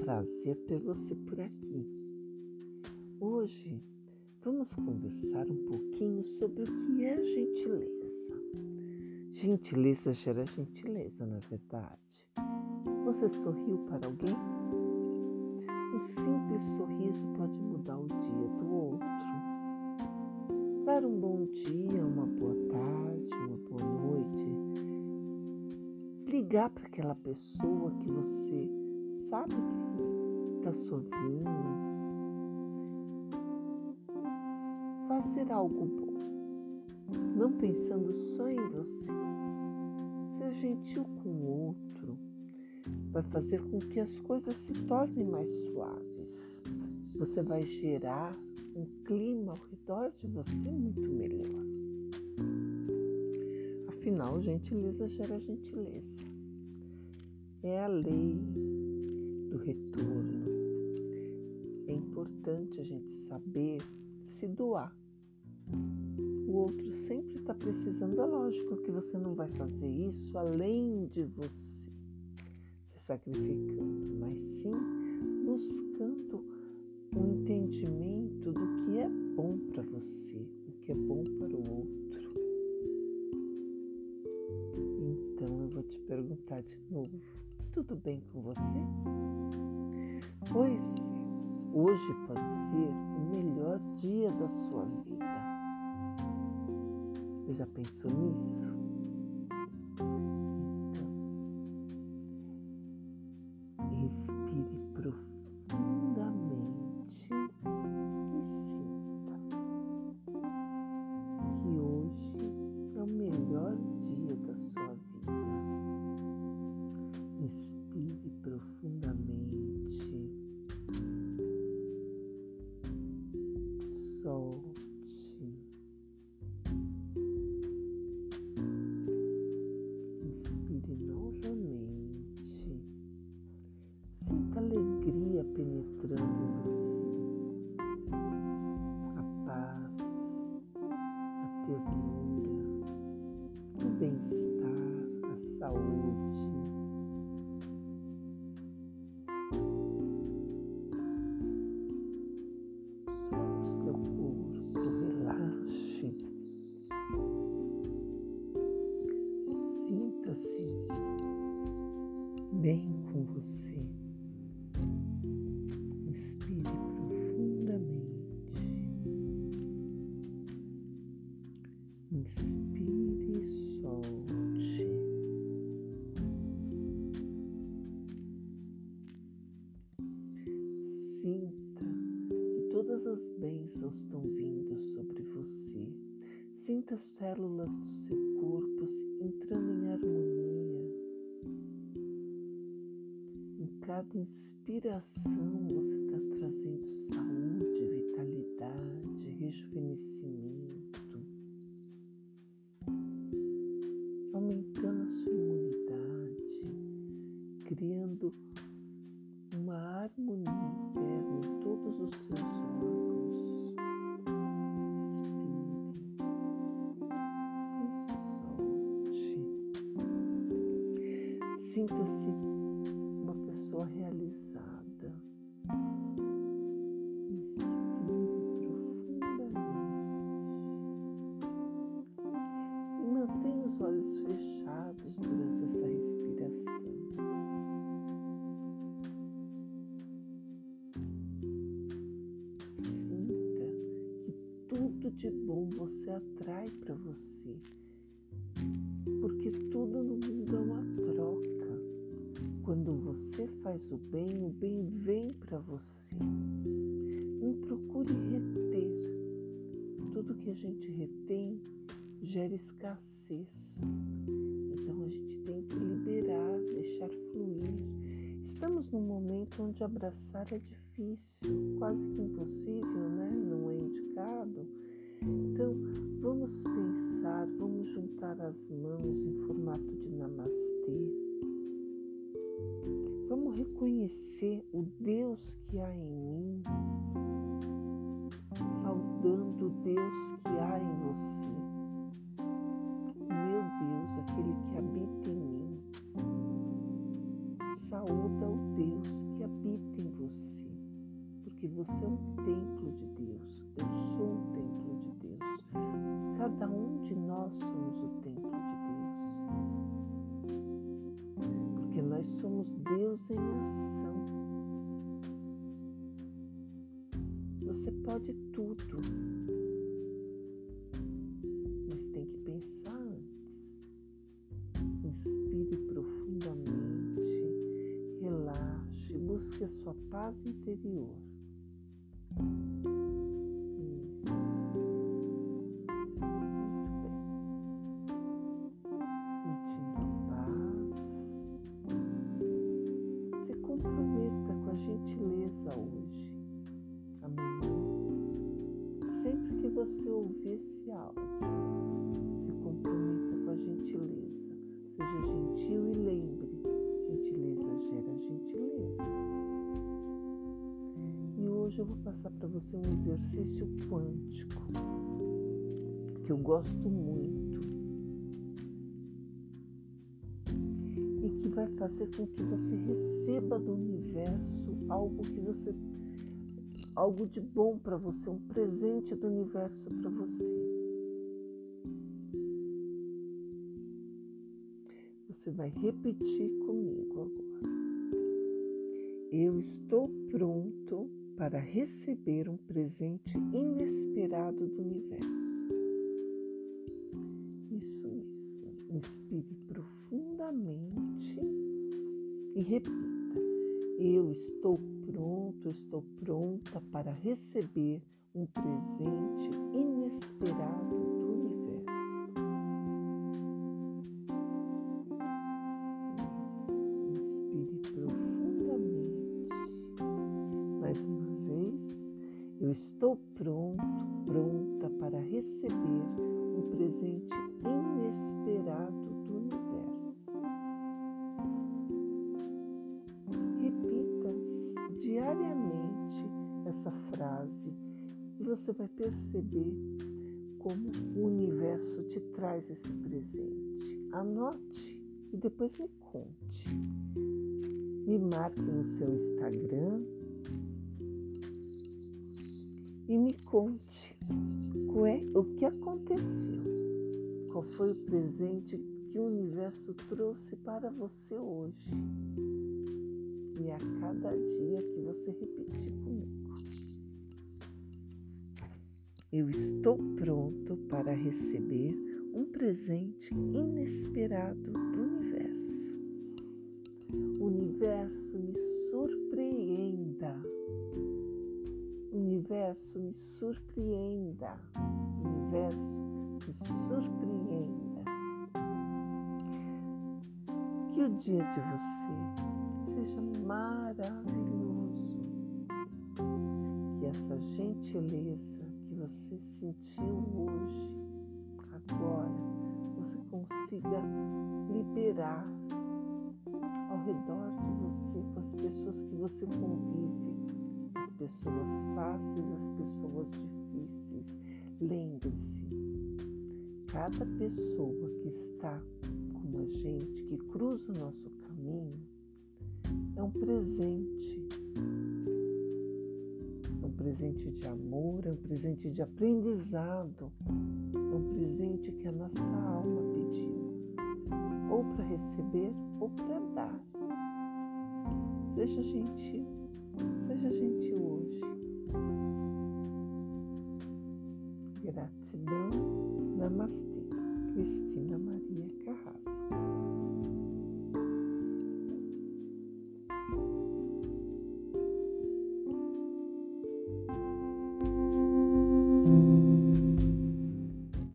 prazer ter você por aqui. Hoje vamos conversar um pouquinho sobre o que é gentileza. Gentileza gera gentileza, não é verdade? Você sorriu para alguém? Um simples sorriso pode mudar o dia do outro. Dar um bom dia, uma boa tarde, uma boa noite ligar para aquela pessoa que você sabe que está sozinho, fazer algo bom, não pensando só em você. Ser gentil com o outro vai fazer com que as coisas se tornem mais suaves. Você vai gerar um clima ao redor de você muito melhor. Afinal, gentileza gera gentileza. É a lei do retorno. É importante a gente saber se doar. O outro sempre está precisando. É lógico que você não vai fazer isso além de você se sacrificando, mas sim buscando um entendimento do que é bom para você, o que é bom para o outro. Então eu vou te perguntar de novo: tudo bem com você? Pois hoje pode ser o melhor dia da sua vida. Você já pensou nisso? Saúde. Solte seu corpo, relaxe. Sinta-se bem com você. Sinta que todas as bênçãos estão vindo sobre você. Sinta as células do seu corpo entrando em harmonia. Em cada inspiração você está trazendo saúde, vitalidade, rejuvenescimento, Sinta-se uma pessoa realizada. Profundamente e mantenha os olhos fechados durante essa respiração. tudo de bom você atrai para você. Porque tudo você faz o bem, o bem vem para você. Não procure reter. Tudo que a gente retém gera escassez. Então a gente tem que liberar, deixar fluir. Estamos num momento onde abraçar é difícil, quase que impossível, né? Não é indicado. Então, vamos pensar, vamos juntar as mãos em formato de namastê reconhecer o Deus que há em mim, saudando o Deus que há em você, meu Deus, aquele que habita em mim, saúda o Deus que habita em você, porque você é um templo de Deus, eu sou o templo de Deus, cada um de nós somos somos Deus em ação. Você pode tudo. Mas tem que pensar antes. Inspire profundamente, relaxe, busque a sua paz interior. Você ouvir esse áudio, se comprometa com a gentileza. Seja gentil e lembre: gentileza gera gentileza. E hoje eu vou passar para você um exercício quântico que eu gosto muito e que vai fazer com que você receba do universo algo que você algo de bom para você, um presente do universo para você. Você vai repetir comigo agora. Eu estou pronto para receber um presente inesperado do universo. Isso mesmo. Inspire profundamente e repita. Eu estou pronto, estou pronta para receber um presente inesperado do universo. Inspire profundamente. Mais uma vez, eu estou pronto, pronta para receber um presente inesperado essa frase e você vai perceber como o universo te traz esse presente. Anote e depois me conte. Me marque no seu Instagram e me conte é, o que aconteceu. Qual foi o presente que o universo trouxe para você hoje? e a cada dia que você repetir Eu estou pronto para receber um presente inesperado do universo. O universo me surpreenda. O universo me surpreenda. O universo me surpreenda. Que o dia de você seja maravilhoso. Que essa gentileza você sentiu hoje, agora, você consiga liberar ao redor de você, com as pessoas que você convive, as pessoas fáceis, as pessoas difíceis. Lembre-se, cada pessoa que está com a gente, que cruza o nosso caminho, é um presente. Presente de amor, é um presente de aprendizado, é um presente que a nossa alma pediu, ou para receber ou para dar. Seja gentil, seja gentil hoje. Gratidão. Namastê. Cristina Maria